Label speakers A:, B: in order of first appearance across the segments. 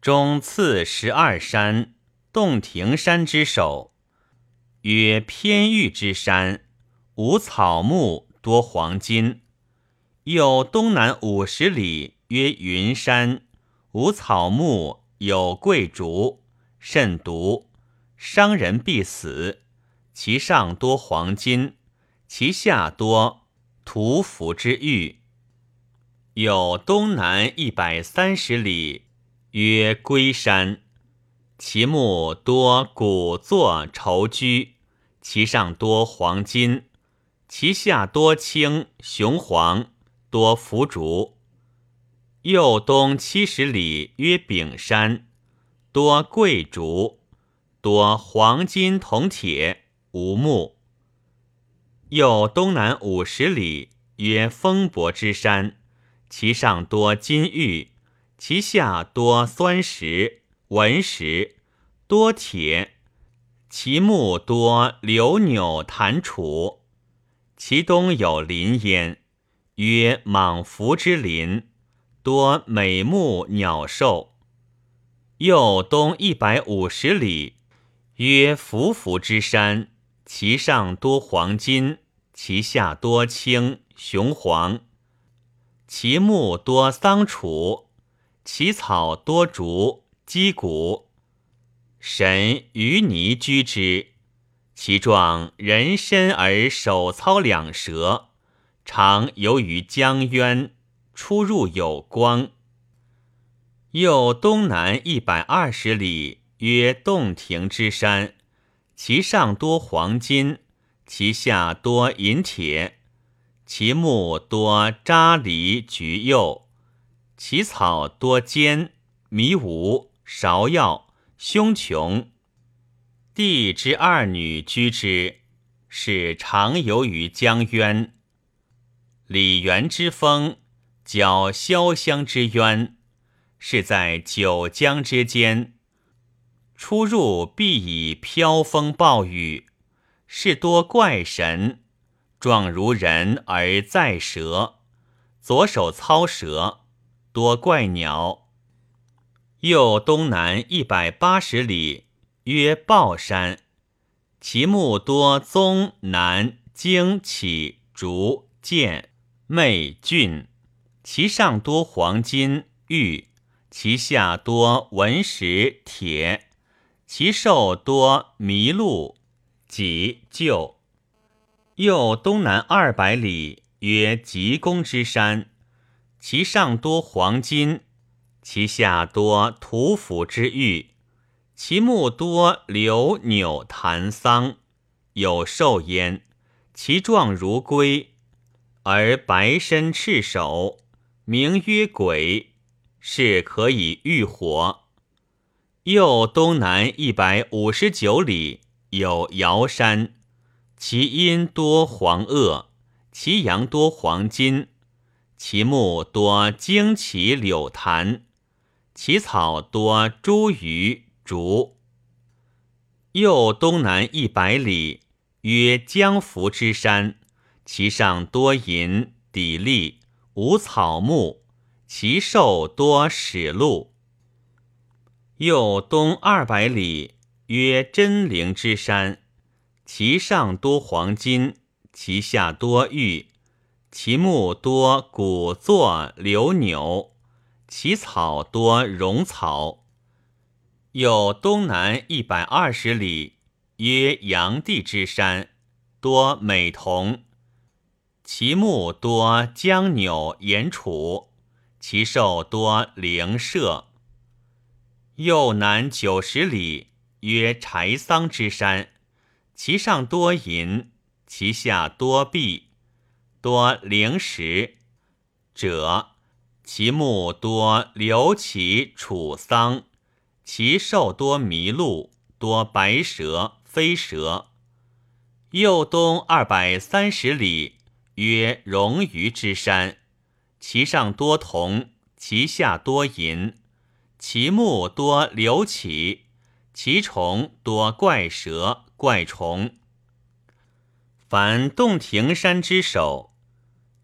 A: 中次十二山，洞庭山之首，曰偏玉之山，无草木，多黄金。又东南五十里，曰云山，无草木，有桂竹，甚毒，伤人必死。其上多黄金，其下多屠服之玉。有东南一百三十里，曰龟山，其木多古作绸居，其上多黄金，其下多青雄黄。多浮竹，右东七十里，曰丙山，多桂竹，多黄金铜铁，无木。右东南五十里，曰风伯之山，其上多金玉，其下多酸石、文石，多铁，其木多柳扭檀楚，其东有林焉。曰莽夫之林，多美木鸟兽。又东一百五十里，曰伏伏之山，其上多黄金，其下多青雄黄。其木多桑楚，其草多竹鸡骨。神鱼泥居之，其状人身而手操两蛇。常游于江渊，出入有光。又东南一百二十里，曰洞庭之山，其上多黄金，其下多银铁，其木多扎梨橘柚，其草多尖迷芜芍药凶琼。帝之二女居之，是常游于江渊。李元之风，搅潇湘之渊，是在九江之间。出入必以飘风暴雨，是多怪神，状如人而在蛇，左手操蛇，多怪鸟。右东南一百八十里，曰豹山，其木多棕楠荆杞竹剑。媚俊，其上多黄金玉，其下多文石铁，其兽多麋鹿己鹫。又东南二百里，曰吉公之山，其上多黄金，其下多土斧之玉，其木多柳纽檀桑，有兽焉，其状如龟。而白身赤手，名曰鬼，是可以御火。又东南一百五十九里，有瑶山，其阴多黄垩，其阳多黄金，其木多荆杞柳檀，其草多茱萸竹。又东南一百里，曰江福之山。其上多银砥砺，无草木；其兽多史鹿。又东二百里，曰真灵之山，其上多黄金，其下多玉，其木多古座柳纽，其草多荣草。又东南一百二十里，曰阳地之山，多美铜。其木多江纽岩楚，其兽多灵麝。右南九十里，曰柴桑之山，其上多银，其下多碧，多灵石者。其木多刘杞楚桑，其兽多麋鹿，多白蛇飞蛇。右东二百三十里。曰荣鱼之山，其上多铜，其下多银，其木多流起，其虫多怪蛇怪虫。凡洞庭山之首，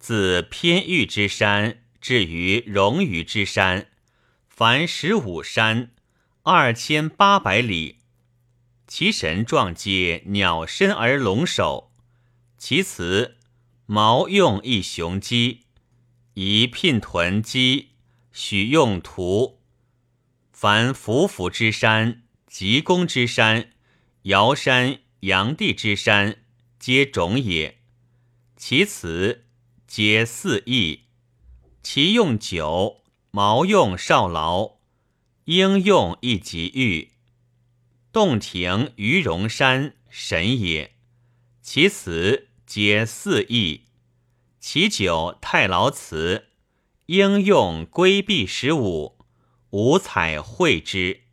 A: 自偏玉之山至于荣鱼之山，凡十五山，二千八百里。其神状皆鸟身而龙首。其词毛用一雄鸡，宜聘屯鸡，许用图。凡伏伏之山、吉公之山、尧山、阳地之山，皆种也。其词皆四义。其用酒，毛用少劳，应用一及玉。洞庭于荣山，神也。其词皆四义。其酒太牢辞，应用规避十五，五彩绘之。